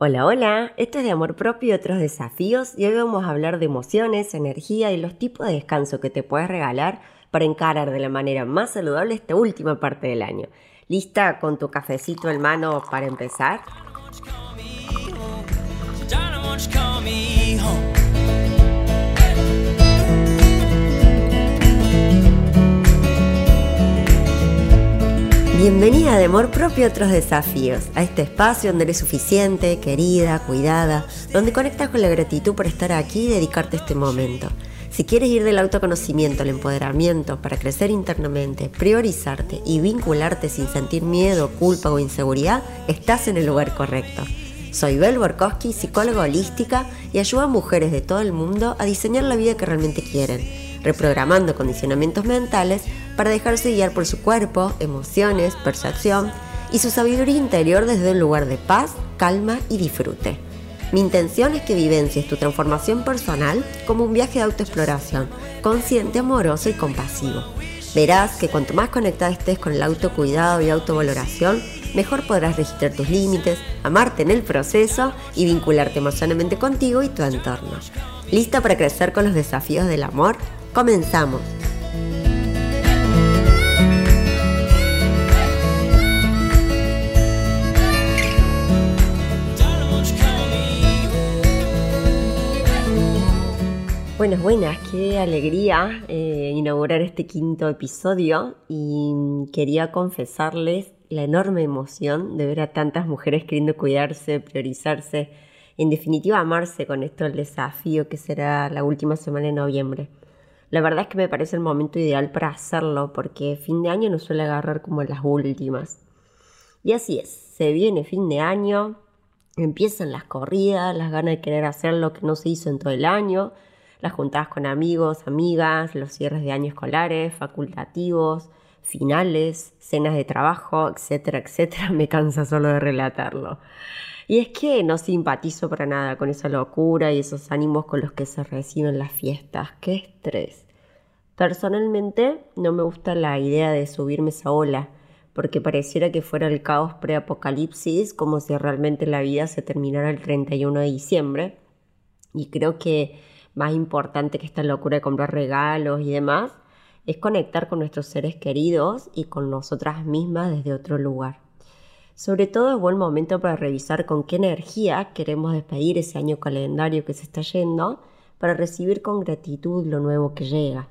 Hola, hola, esto es de amor propio y otros desafíos y hoy vamos a hablar de emociones, energía y los tipos de descanso que te puedes regalar para encarar de la manera más saludable esta última parte del año. ¿Lista con tu cafecito en mano para empezar? Bienvenida de amor propio a otros desafíos, a este espacio donde eres suficiente, querida, cuidada, donde conectas con la gratitud por estar aquí y dedicarte este momento. Si quieres ir del autoconocimiento al empoderamiento para crecer internamente, priorizarte y vincularte sin sentir miedo, culpa o inseguridad, estás en el lugar correcto. Soy Bel Borkowski, psicóloga holística y ayudo a mujeres de todo el mundo a diseñar la vida que realmente quieren, reprogramando condicionamientos mentales para dejarse guiar por su cuerpo, emociones, percepción y su sabiduría interior desde un lugar de paz, calma y disfrute. Mi intención es que vivencies tu transformación personal como un viaje de autoexploración, consciente, amoroso y compasivo. Verás que cuanto más conectada estés con el autocuidado y autovaloración, mejor podrás registrar tus límites, amarte en el proceso y vincularte emocionalmente contigo y tu entorno. ¿Lista para crecer con los desafíos del amor? Comenzamos. Buenas, buenas, qué alegría eh, inaugurar este quinto episodio y quería confesarles la enorme emoción de ver a tantas mujeres queriendo cuidarse, priorizarse, en definitiva amarse con esto el desafío que será la última semana de noviembre. La verdad es que me parece el momento ideal para hacerlo porque fin de año no suele agarrar como las últimas. Y así es, se viene fin de año, empiezan las corridas, las ganas de querer hacer lo que no se hizo en todo el año, las juntadas con amigos, amigas, los cierres de año escolares, facultativos, finales, cenas de trabajo, etcétera, etcétera, me cansa solo de relatarlo. Y es que no simpatizo para nada con esa locura y esos ánimos con los que se reciben las fiestas. ¡Qué estrés! Personalmente no me gusta la idea de subirme esa ola, porque pareciera que fuera el caos preapocalipsis, como si realmente la vida se terminara el 31 de diciembre. Y creo que más importante que esta locura de comprar regalos y demás, es conectar con nuestros seres queridos y con nosotras mismas desde otro lugar. Sobre todo es buen momento para revisar con qué energía queremos despedir ese año calendario que se está yendo para recibir con gratitud lo nuevo que llega.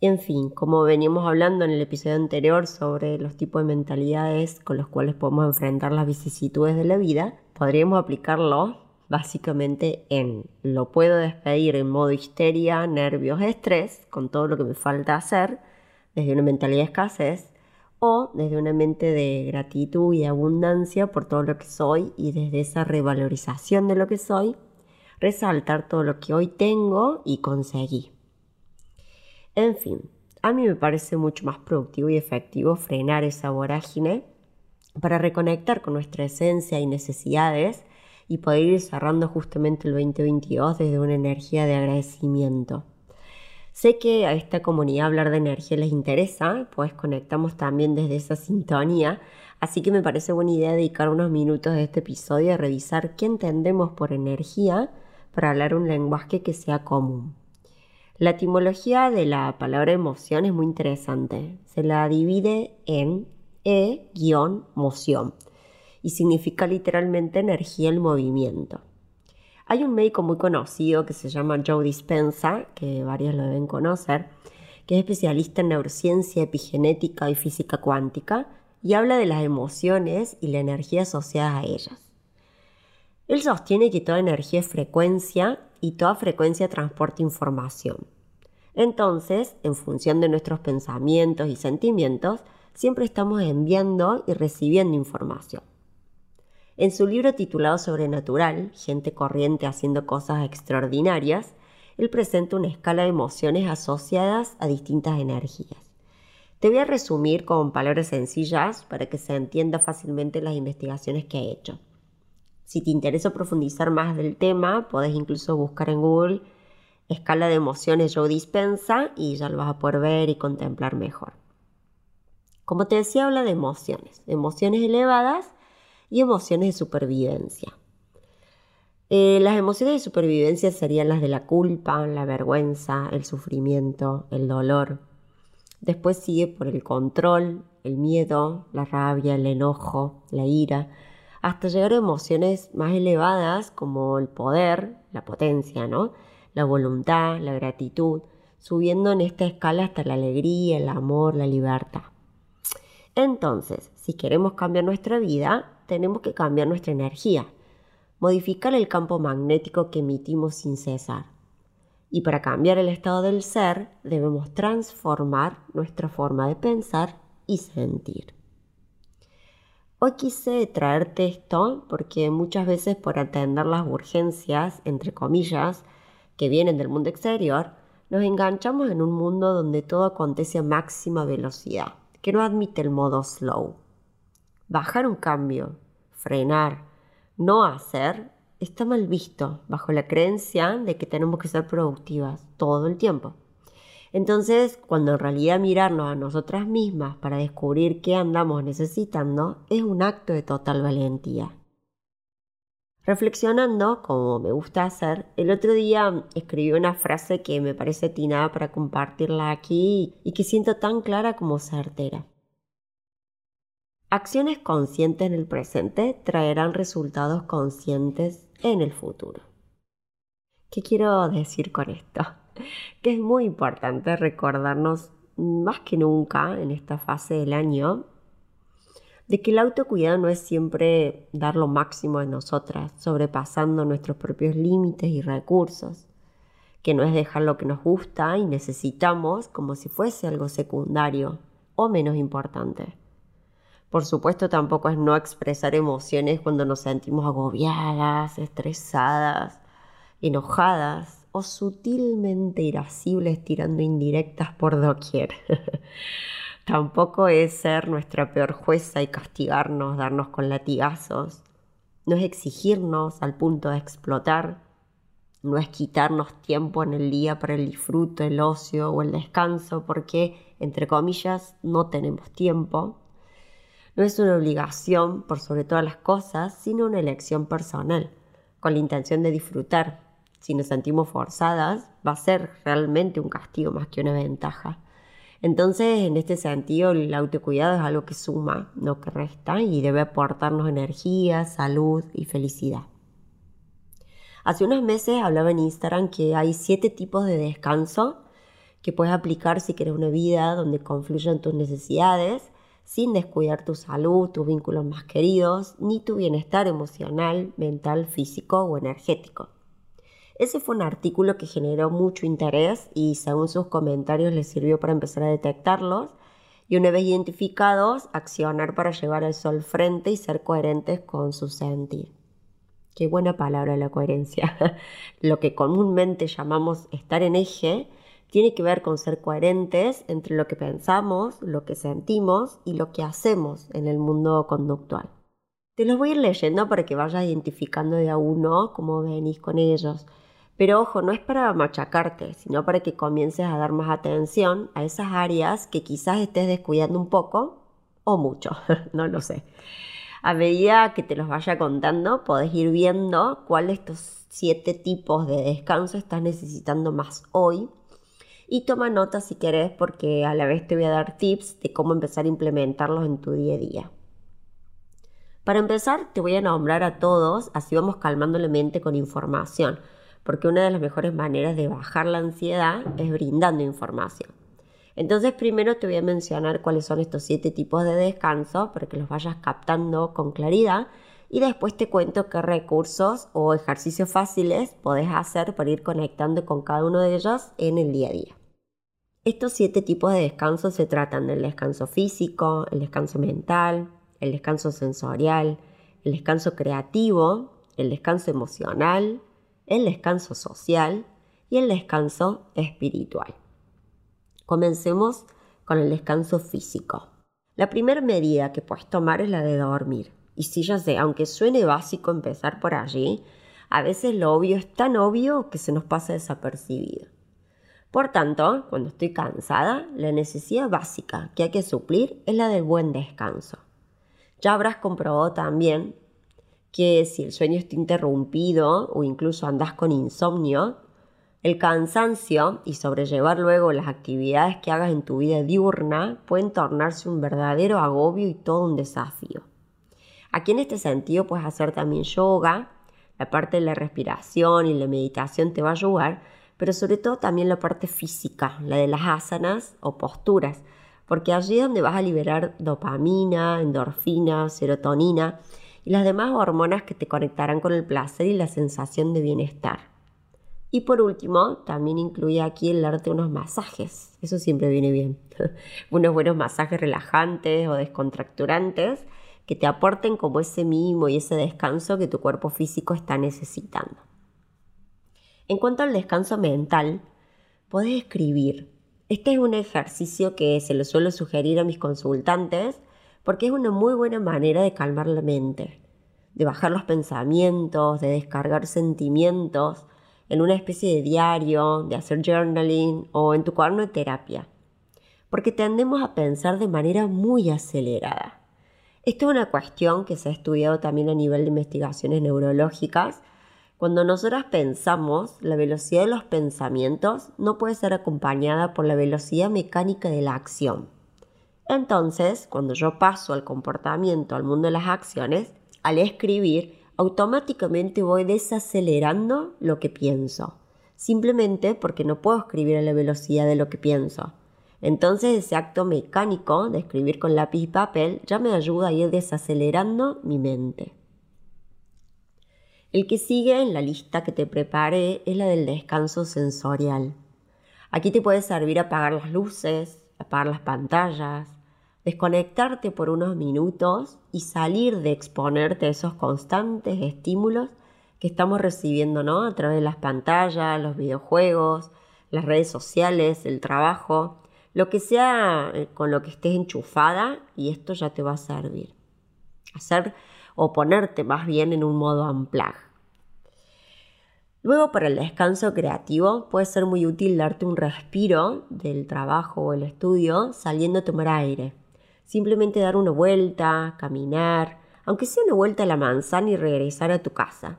En fin, como veníamos hablando en el episodio anterior sobre los tipos de mentalidades con los cuales podemos enfrentar las vicisitudes de la vida, podríamos aplicarlo básicamente en lo puedo despedir en modo histeria, nervios, estrés, con todo lo que me falta hacer, desde una mentalidad de escasez, o desde una mente de gratitud y abundancia por todo lo que soy y desde esa revalorización de lo que soy, resaltar todo lo que hoy tengo y conseguí. En fin, a mí me parece mucho más productivo y efectivo frenar esa vorágine para reconectar con nuestra esencia y necesidades y poder ir cerrando justamente el 2022 desde una energía de agradecimiento. Sé que a esta comunidad hablar de energía les interesa, pues conectamos también desde esa sintonía, así que me parece buena idea dedicar unos minutos de este episodio a revisar qué entendemos por energía para hablar un lenguaje que sea común. La etimología de la palabra emoción es muy interesante. Se la divide en e-moción y significa literalmente energía en movimiento. Hay un médico muy conocido que se llama Joe Dispenza, que varios lo deben conocer, que es especialista en neurociencia, epigenética y física cuántica, y habla de las emociones y la energía asociada a ellas. Él sostiene que toda energía es frecuencia y toda frecuencia transporta información. Entonces, en función de nuestros pensamientos y sentimientos, siempre estamos enviando y recibiendo información. En su libro titulado Sobrenatural, Gente corriente haciendo cosas extraordinarias, él presenta una escala de emociones asociadas a distintas energías. Te voy a resumir con palabras sencillas para que se entienda fácilmente las investigaciones que he hecho. Si te interesa profundizar más del tema, puedes incluso buscar en Google escala de emociones Joe Dispensa y ya lo vas a poder ver y contemplar mejor. Como te decía, habla de emociones, emociones elevadas y emociones de supervivencia. Eh, las emociones de supervivencia serían las de la culpa, la vergüenza, el sufrimiento, el dolor. Después sigue por el control, el miedo, la rabia, el enojo, la ira, hasta llegar a emociones más elevadas como el poder, la potencia, ¿no? La voluntad, la gratitud, subiendo en esta escala hasta la alegría, el amor, la libertad. Entonces, si queremos cambiar nuestra vida, tenemos que cambiar nuestra energía, modificar el campo magnético que emitimos sin cesar. Y para cambiar el estado del ser, debemos transformar nuestra forma de pensar y sentir. Hoy quise traerte esto porque muchas veces por atender las urgencias, entre comillas, que vienen del mundo exterior, nos enganchamos en un mundo donde todo acontece a máxima velocidad, que no admite el modo slow. Bajar un cambio, frenar, no hacer, está mal visto bajo la creencia de que tenemos que ser productivas todo el tiempo. Entonces, cuando en realidad mirarnos a nosotras mismas para descubrir qué andamos necesitando es un acto de total valentía. Reflexionando, como me gusta hacer, el otro día escribí una frase que me parece atinada para compartirla aquí y que siento tan clara como certera. Acciones conscientes en el presente traerán resultados conscientes en el futuro. ¿Qué quiero decir con esto? que es muy importante recordarnos más que nunca en esta fase del año de que el autocuidado no es siempre dar lo máximo de nosotras, sobrepasando nuestros propios límites y recursos, que no es dejar lo que nos gusta y necesitamos como si fuese algo secundario o menos importante. Por supuesto tampoco es no expresar emociones cuando nos sentimos agobiadas, estresadas, enojadas o sutilmente irascibles tirando indirectas por doquier. Tampoco es ser nuestra peor jueza y castigarnos, darnos con latigazos. No es exigirnos al punto de explotar. No es quitarnos tiempo en el día para el disfrute, el ocio o el descanso, porque, entre comillas, no tenemos tiempo. No es una obligación por sobre todas las cosas, sino una elección personal, con la intención de disfrutar, si nos sentimos forzadas, va a ser realmente un castigo más que una ventaja. Entonces, en este sentido, el autocuidado es algo que suma, no que resta, y debe aportarnos energía, salud y felicidad. Hace unos meses hablaba en Instagram que hay siete tipos de descanso que puedes aplicar si quieres una vida donde confluyan tus necesidades sin descuidar tu salud, tus vínculos más queridos, ni tu bienestar emocional, mental, físico o energético. Ese fue un artículo que generó mucho interés y según sus comentarios les sirvió para empezar a detectarlos y una vez identificados, accionar para llevar el sol frente y ser coherentes con su sentir. Qué buena palabra la coherencia. Lo que comúnmente llamamos estar en eje tiene que ver con ser coherentes entre lo que pensamos, lo que sentimos y lo que hacemos en el mundo conductual. Te los voy a ir leyendo para que vayas identificando de a uno cómo venís con ellos. Pero ojo, no es para machacarte, sino para que comiences a dar más atención a esas áreas que quizás estés descuidando un poco o mucho, no lo sé. A medida que te los vaya contando, podés ir viendo cuál de estos siete tipos de descanso estás necesitando más hoy. Y toma nota si querés porque a la vez te voy a dar tips de cómo empezar a implementarlos en tu día a día. Para empezar, te voy a nombrar a todos, así vamos calmando la mente con información porque una de las mejores maneras de bajar la ansiedad es brindando información. Entonces primero te voy a mencionar cuáles son estos siete tipos de descanso para que los vayas captando con claridad y después te cuento qué recursos o ejercicios fáciles podés hacer para ir conectando con cada uno de ellos en el día a día. Estos siete tipos de descanso se tratan del descanso físico, el descanso mental, el descanso sensorial, el descanso creativo, el descanso emocional, el descanso social y el descanso espiritual. Comencemos con el descanso físico. La primera medida que puedes tomar es la de dormir. Y si ya sé, aunque suene básico empezar por allí, a veces lo obvio es tan obvio que se nos pasa desapercibido. Por tanto, cuando estoy cansada, la necesidad básica que hay que suplir es la del buen descanso. Ya habrás comprobado también que si el sueño está interrumpido o incluso andas con insomnio, el cansancio y sobrellevar luego las actividades que hagas en tu vida diurna pueden tornarse un verdadero agobio y todo un desafío. Aquí en este sentido puedes hacer también yoga, la parte de la respiración y la meditación te va a ayudar, pero sobre todo también la parte física, la de las asanas o posturas, porque allí es donde vas a liberar dopamina, endorfina, serotonina y las demás hormonas que te conectarán con el placer y la sensación de bienestar. Y por último, también incluye aquí el darte unos masajes. Eso siempre viene bien. unos buenos masajes relajantes o descontracturantes que te aporten como ese mimo y ese descanso que tu cuerpo físico está necesitando. En cuanto al descanso mental, podés escribir. Este es un ejercicio que se lo suelo sugerir a mis consultantes porque es una muy buena manera de calmar la mente, de bajar los pensamientos, de descargar sentimientos en una especie de diario, de hacer journaling o en tu cuaderno de terapia. Porque tendemos a pensar de manera muy acelerada. Esto es una cuestión que se ha estudiado también a nivel de investigaciones neurológicas. Cuando nosotras pensamos, la velocidad de los pensamientos no puede ser acompañada por la velocidad mecánica de la acción. Entonces, cuando yo paso al comportamiento, al mundo de las acciones, al escribir, automáticamente voy desacelerando lo que pienso, simplemente porque no puedo escribir a la velocidad de lo que pienso. Entonces ese acto mecánico de escribir con lápiz y papel ya me ayuda a ir desacelerando mi mente. El que sigue en la lista que te preparé es la del descanso sensorial. Aquí te puede servir apagar las luces, apagar las pantallas, desconectarte por unos minutos y salir de exponerte a esos constantes estímulos que estamos recibiendo ¿no? a través de las pantallas, los videojuegos, las redes sociales, el trabajo, lo que sea eh, con lo que estés enchufada y esto ya te va a servir. Hacer o ponerte más bien en un modo unplug. Luego para el descanso creativo puede ser muy útil darte un respiro del trabajo o el estudio saliendo a tomar aire Simplemente dar una vuelta, caminar, aunque sea una vuelta a la manzana y regresar a tu casa.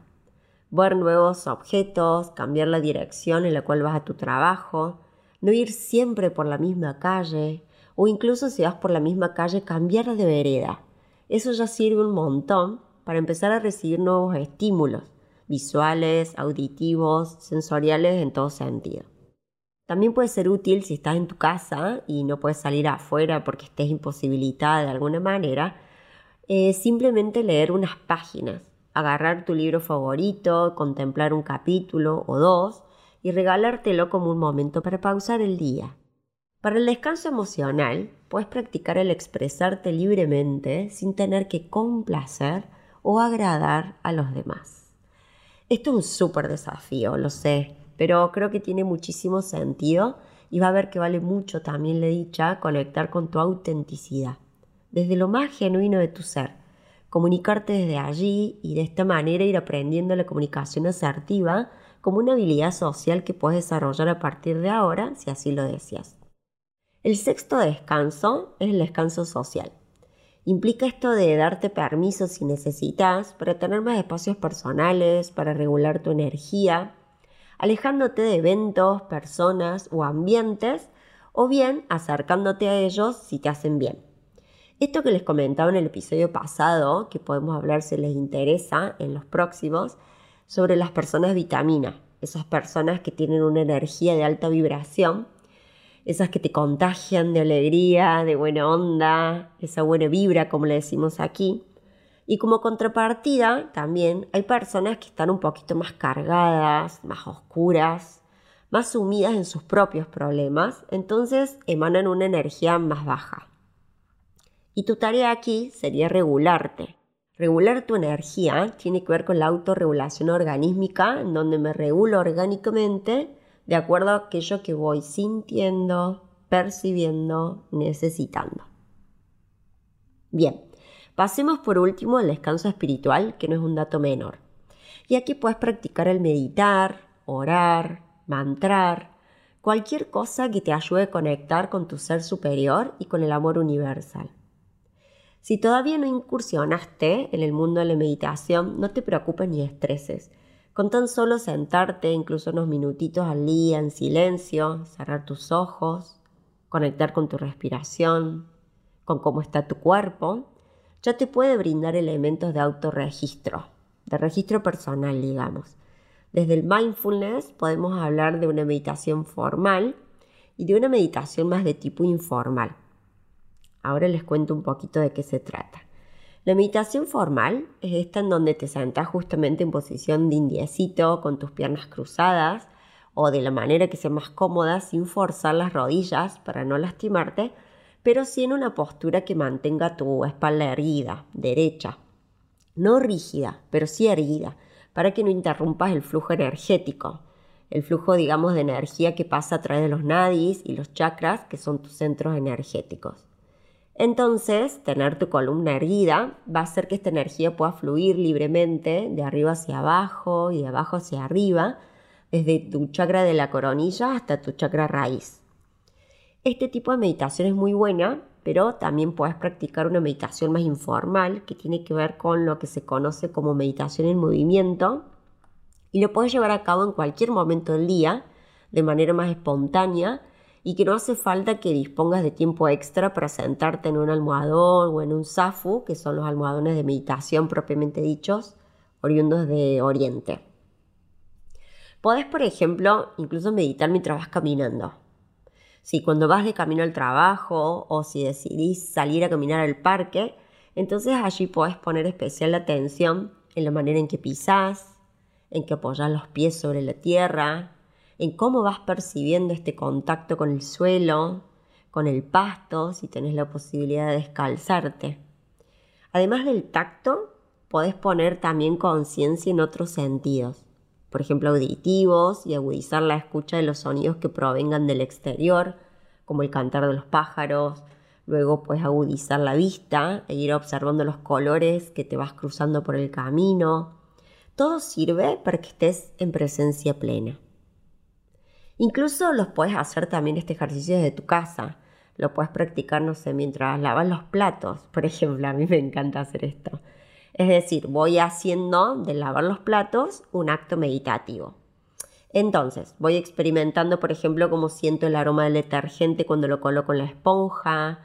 Ver nuevos objetos, cambiar la dirección en la cual vas a tu trabajo, no ir siempre por la misma calle, o incluso si vas por la misma calle, cambiar de vereda. Eso ya sirve un montón para empezar a recibir nuevos estímulos, visuales, auditivos, sensoriales en todo sentido. También puede ser útil si estás en tu casa y no puedes salir afuera porque estés imposibilitada de alguna manera, eh, simplemente leer unas páginas, agarrar tu libro favorito, contemplar un capítulo o dos y regalártelo como un momento para pausar el día. Para el descanso emocional, puedes practicar el expresarte libremente sin tener que complacer o agradar a los demás. Esto es un súper desafío, lo sé, pero creo que tiene muchísimo sentido y va a ver que vale mucho también, le dicha, conectar con tu autenticidad, desde lo más genuino de tu ser, comunicarte desde allí y de esta manera ir aprendiendo la comunicación asertiva como una habilidad social que puedes desarrollar a partir de ahora si así lo deseas. El sexto descanso es el descanso social. Implica esto de darte permiso si necesitas para tener más espacios personales, para regular tu energía, alejándote de eventos, personas o ambientes, o bien acercándote a ellos si te hacen bien. Esto que les comentaba en el episodio pasado, que podemos hablar si les interesa en los próximos, sobre las personas vitamina, esas personas que tienen una energía de alta vibración, esas que te contagian de alegría, de buena onda, esa buena vibra, como le decimos aquí, y como contrapartida, también hay personas que están un poquito más cargadas, más oscuras, más sumidas en sus propios problemas, entonces emanan una energía más baja. Y tu tarea aquí sería regularte. Regular tu energía tiene que ver con la autorregulación organísmica, en donde me regulo orgánicamente de acuerdo a aquello que voy sintiendo, percibiendo, necesitando. Bien, Pasemos por último al descanso espiritual, que no es un dato menor. Y aquí puedes practicar el meditar, orar, mantrar, cualquier cosa que te ayude a conectar con tu ser superior y con el amor universal. Si todavía no incursionaste en el mundo de la meditación, no te preocupes ni estreses. Con tan solo sentarte incluso unos minutitos al día en silencio, cerrar tus ojos, conectar con tu respiración, con cómo está tu cuerpo, ya te puede brindar elementos de autorregistro, de registro personal, digamos. Desde el mindfulness podemos hablar de una meditación formal y de una meditación más de tipo informal. Ahora les cuento un poquito de qué se trata. La meditación formal es esta en donde te sentás justamente en posición de indiecito con tus piernas cruzadas o de la manera que sea más cómoda sin forzar las rodillas para no lastimarte, pero sí en una postura que mantenga tu espalda erguida, derecha. No rígida, pero sí erguida, para que no interrumpas el flujo energético. El flujo, digamos, de energía que pasa a través de los nadis y los chakras, que son tus centros energéticos. Entonces, tener tu columna erguida va a hacer que esta energía pueda fluir libremente de arriba hacia abajo y de abajo hacia arriba, desde tu chakra de la coronilla hasta tu chakra raíz. Este tipo de meditación es muy buena, pero también puedes practicar una meditación más informal que tiene que ver con lo que se conoce como meditación en movimiento y lo puedes llevar a cabo en cualquier momento del día de manera más espontánea y que no hace falta que dispongas de tiempo extra para sentarte en un almohadón o en un zafu, que son los almohadones de meditación propiamente dichos, oriundos de Oriente. Podés, por ejemplo, incluso meditar mientras vas caminando. Si cuando vas de camino al trabajo o si decidís salir a caminar al parque, entonces allí podés poner especial atención en la manera en que pisás, en que apoyas los pies sobre la tierra, en cómo vas percibiendo este contacto con el suelo, con el pasto, si tenés la posibilidad de descalzarte. Además del tacto, podés poner también conciencia en otros sentidos, por ejemplo auditivos, y agudizar la escucha de los sonidos que provengan del exterior, como el cantar de los pájaros. Luego puedes agudizar la vista e ir observando los colores que te vas cruzando por el camino. Todo sirve para que estés en presencia plena. Incluso los puedes hacer también este ejercicio desde tu casa. Lo puedes practicar, no sé, mientras lavas los platos. Por ejemplo, a mí me encanta hacer esto. Es decir, voy haciendo de lavar los platos un acto meditativo. Entonces, voy experimentando, por ejemplo, cómo siento el aroma del detergente cuando lo coloco en la esponja,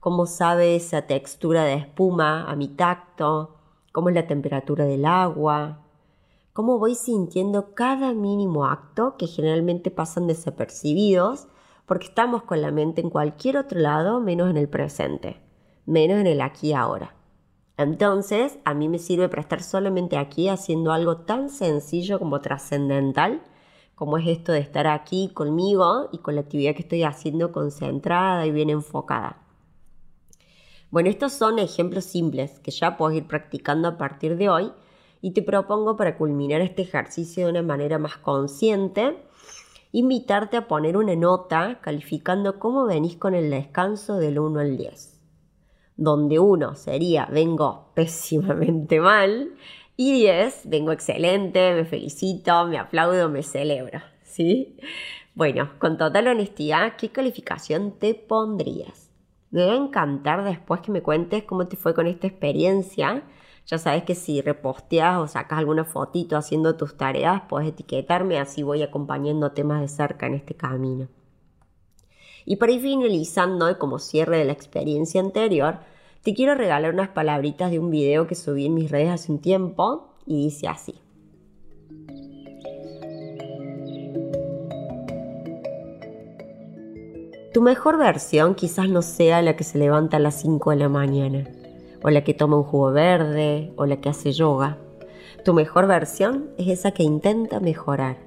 cómo sabe esa textura de espuma a mi tacto, cómo es la temperatura del agua, cómo voy sintiendo cada mínimo acto que generalmente pasan desapercibidos porque estamos con la mente en cualquier otro lado menos en el presente, menos en el aquí y ahora. Entonces, a mí me sirve para estar solamente aquí haciendo algo tan sencillo como trascendental, como es esto de estar aquí conmigo y con la actividad que estoy haciendo concentrada y bien enfocada. Bueno, estos son ejemplos simples que ya puedes ir practicando a partir de hoy y te propongo para culminar este ejercicio de una manera más consciente, invitarte a poner una nota calificando cómo venís con el descanso del 1 al 10, donde 1 sería vengo pésimamente mal y 10 vengo excelente, me felicito, me aplaudo, me celebro, ¿sí? Bueno, con total honestidad, ¿qué calificación te pondrías? Me va a encantar después que me cuentes cómo te fue con esta experiencia ya sabes que si reposteas o sacas alguna fotito haciendo tus tareas, puedes etiquetarme, así voy acompañando temas de cerca en este camino. Y para ir finalizando y como cierre de la experiencia anterior, te quiero regalar unas palabritas de un video que subí en mis redes hace un tiempo y dice así. Tu mejor versión quizás no sea la que se levanta a las 5 de la mañana o la que toma un jugo verde, o la que hace yoga. Tu mejor versión es esa que intenta mejorar,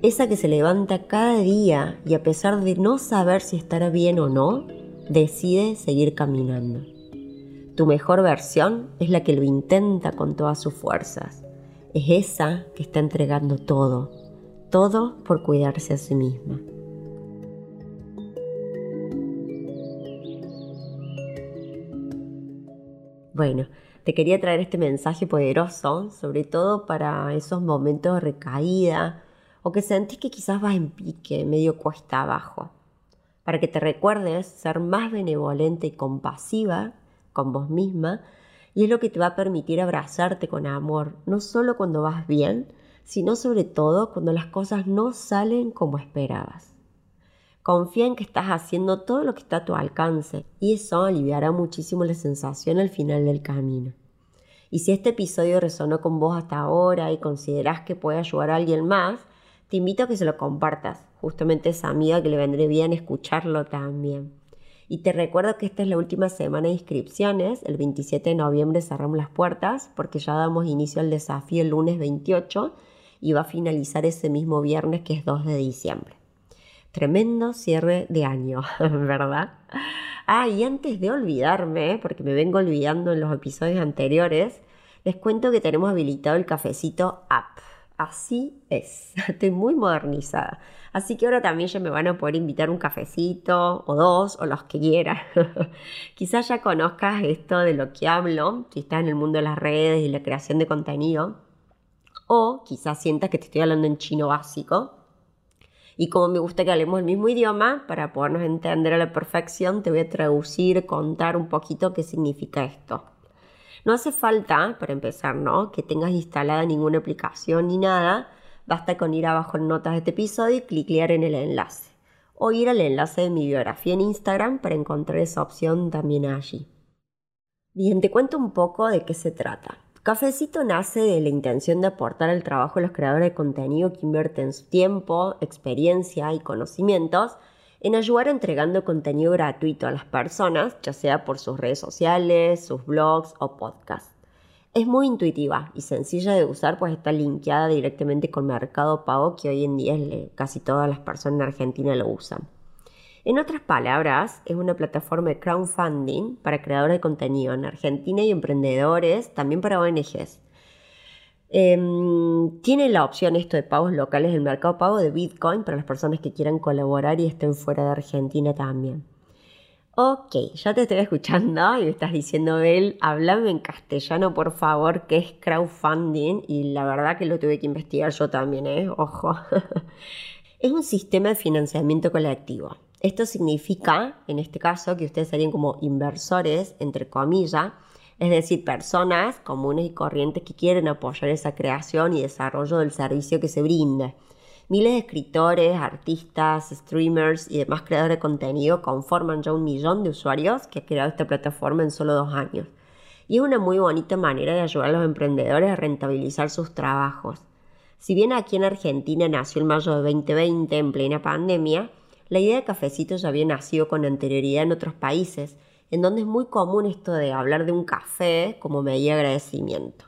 esa que se levanta cada día y a pesar de no saber si estará bien o no, decide seguir caminando. Tu mejor versión es la que lo intenta con todas sus fuerzas, es esa que está entregando todo, todo por cuidarse a sí misma. Bueno, te quería traer este mensaje poderoso, sobre todo para esos momentos de recaída o que sentís que quizás vas en pique, medio cuesta abajo, para que te recuerdes ser más benevolente y compasiva con vos misma y es lo que te va a permitir abrazarte con amor, no solo cuando vas bien, sino sobre todo cuando las cosas no salen como esperabas. Confía en que estás haciendo todo lo que está a tu alcance y eso aliviará muchísimo la sensación al final del camino. Y si este episodio resonó con vos hasta ahora y considerás que puede ayudar a alguien más, te invito a que se lo compartas, justamente a esa amiga que le vendré bien escucharlo también. Y te recuerdo que esta es la última semana de inscripciones, el 27 de noviembre cerramos las puertas porque ya damos inicio al desafío el lunes 28 y va a finalizar ese mismo viernes que es 2 de diciembre. Tremendo cierre de año, ¿verdad? Ah, y antes de olvidarme, porque me vengo olvidando en los episodios anteriores, les cuento que tenemos habilitado el cafecito app. Así es, estoy muy modernizada. Así que ahora también ya me van a poder invitar un cafecito o dos o los que quieran. Quizás ya conozcas esto de lo que hablo, si estás en el mundo de las redes y la creación de contenido. O quizás sientas que te estoy hablando en chino básico. Y como me gusta que hablemos el mismo idioma, para podernos entender a la perfección, te voy a traducir, contar un poquito qué significa esto. No hace falta, para empezar, ¿no? Que tengas instalada ninguna aplicación ni nada. Basta con ir abajo en notas de este episodio y clicar en el enlace. O ir al enlace de mi biografía en Instagram para encontrar esa opción también allí. Bien, te cuento un poco de qué se trata. Cafecito nace de la intención de aportar al trabajo de los creadores de contenido que invierten su tiempo, experiencia y conocimientos en ayudar entregando contenido gratuito a las personas, ya sea por sus redes sociales, sus blogs o podcasts. Es muy intuitiva y sencilla de usar, pues está linkeada directamente con Mercado Pago, que hoy en día casi todas las personas en Argentina lo usan. En otras palabras, es una plataforma de crowdfunding para creadores de contenido en Argentina y emprendedores, también para ONGs. Em, tiene la opción esto de pagos locales del mercado pago de Bitcoin para las personas que quieran colaborar y estén fuera de Argentina también. Ok, ya te estoy escuchando y me estás diciendo, Bel, háblame en castellano, por favor, qué es crowdfunding. Y la verdad que lo tuve que investigar yo también, ¿eh? Ojo. es un sistema de financiamiento colectivo esto significa, en este caso, que ustedes serían como inversores, entre comillas, es decir, personas comunes y corrientes que quieren apoyar esa creación y desarrollo del servicio que se brinda. Miles de escritores, artistas, streamers y demás creadores de contenido conforman ya un millón de usuarios que ha creado esta plataforma en solo dos años. Y es una muy bonita manera de ayudar a los emprendedores a rentabilizar sus trabajos. Si bien aquí en Argentina nació en mayo de 2020 en plena pandemia, la idea de cafecitos ya había nacido con anterioridad en otros países, en donde es muy común esto de hablar de un café como medida de agradecimiento.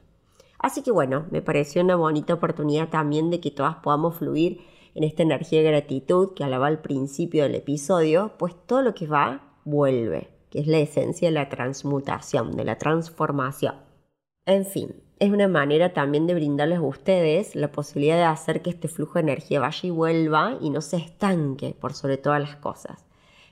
Así que bueno, me pareció una bonita oportunidad también de que todas podamos fluir en esta energía de gratitud que hablaba al principio del episodio, pues todo lo que va vuelve, que es la esencia de la transmutación, de la transformación. En fin, es una manera también de brindarles a ustedes la posibilidad de hacer que este flujo de energía vaya y vuelva y no se estanque por sobre todas las cosas.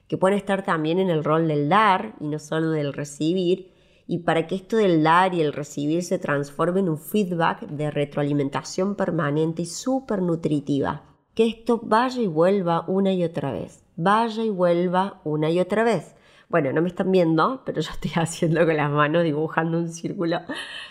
Que pueden estar también en el rol del dar y no solo del recibir. Y para que esto del dar y el recibir se transforme en un feedback de retroalimentación permanente y súper nutritiva. Que esto vaya y vuelva una y otra vez. Vaya y vuelva una y otra vez. Bueno, no me están viendo, pero yo estoy haciendo con las manos, dibujando un círculo.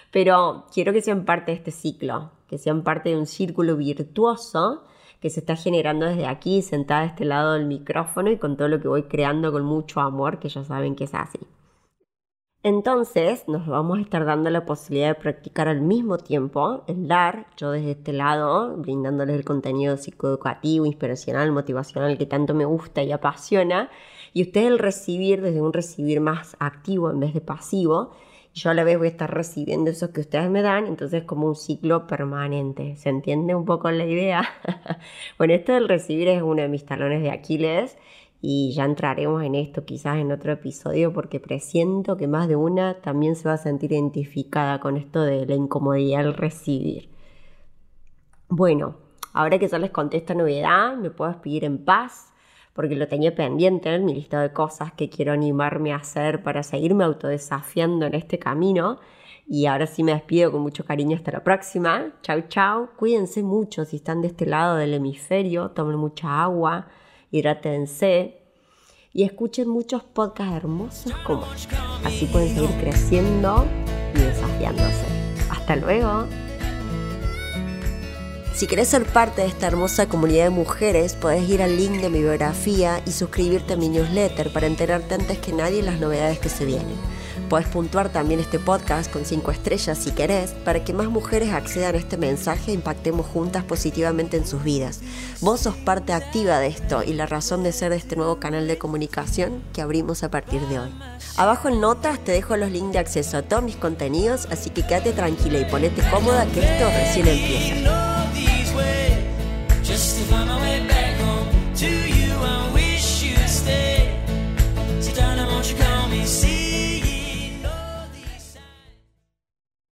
Pero quiero que sean parte de este ciclo, que sean parte de un círculo virtuoso que se está generando desde aquí, sentada a este lado del micrófono y con todo lo que voy creando con mucho amor, que ya saben que es así. Entonces nos vamos a estar dando la posibilidad de practicar al mismo tiempo el dar, yo desde este lado, brindándoles el contenido psicoeducativo, inspiracional, motivacional que tanto me gusta y apasiona, y ustedes el recibir desde un recibir más activo en vez de pasivo, yo a la vez voy a estar recibiendo eso que ustedes me dan, entonces como un ciclo permanente. ¿Se entiende un poco la idea? bueno, esto del recibir es uno de mis talones de Aquiles y ya entraremos en esto quizás en otro episodio porque presiento que más de una también se va a sentir identificada con esto de la incomodidad al recibir. Bueno, ahora que ya les conté esta novedad, me puedo despedir en paz porque lo tenía pendiente en mi lista de cosas que quiero animarme a hacer para seguirme autodesafiando en este camino. Y ahora sí me despido con mucho cariño hasta la próxima. Chau, chau. Cuídense mucho si están de este lado del hemisferio. Tomen mucha agua. Hidrátense. y escuchen muchos podcasts hermosos como este. Así pueden seguir creciendo y desafiándose. Hasta luego. Si querés ser parte de esta hermosa comunidad de mujeres, podés ir al link de mi biografía y suscribirte a mi newsletter para enterarte antes que nadie las novedades que se vienen. Podés puntuar también este podcast con 5 estrellas si querés, para que más mujeres accedan a este mensaje e impactemos juntas positivamente en sus vidas. Vos sos parte activa de esto y la razón de ser de este nuevo canal de comunicación que abrimos a partir de hoy. Abajo en notas te dejo los links de acceso a todos mis contenidos, así que quédate tranquila y ponete cómoda que esto recién empieza.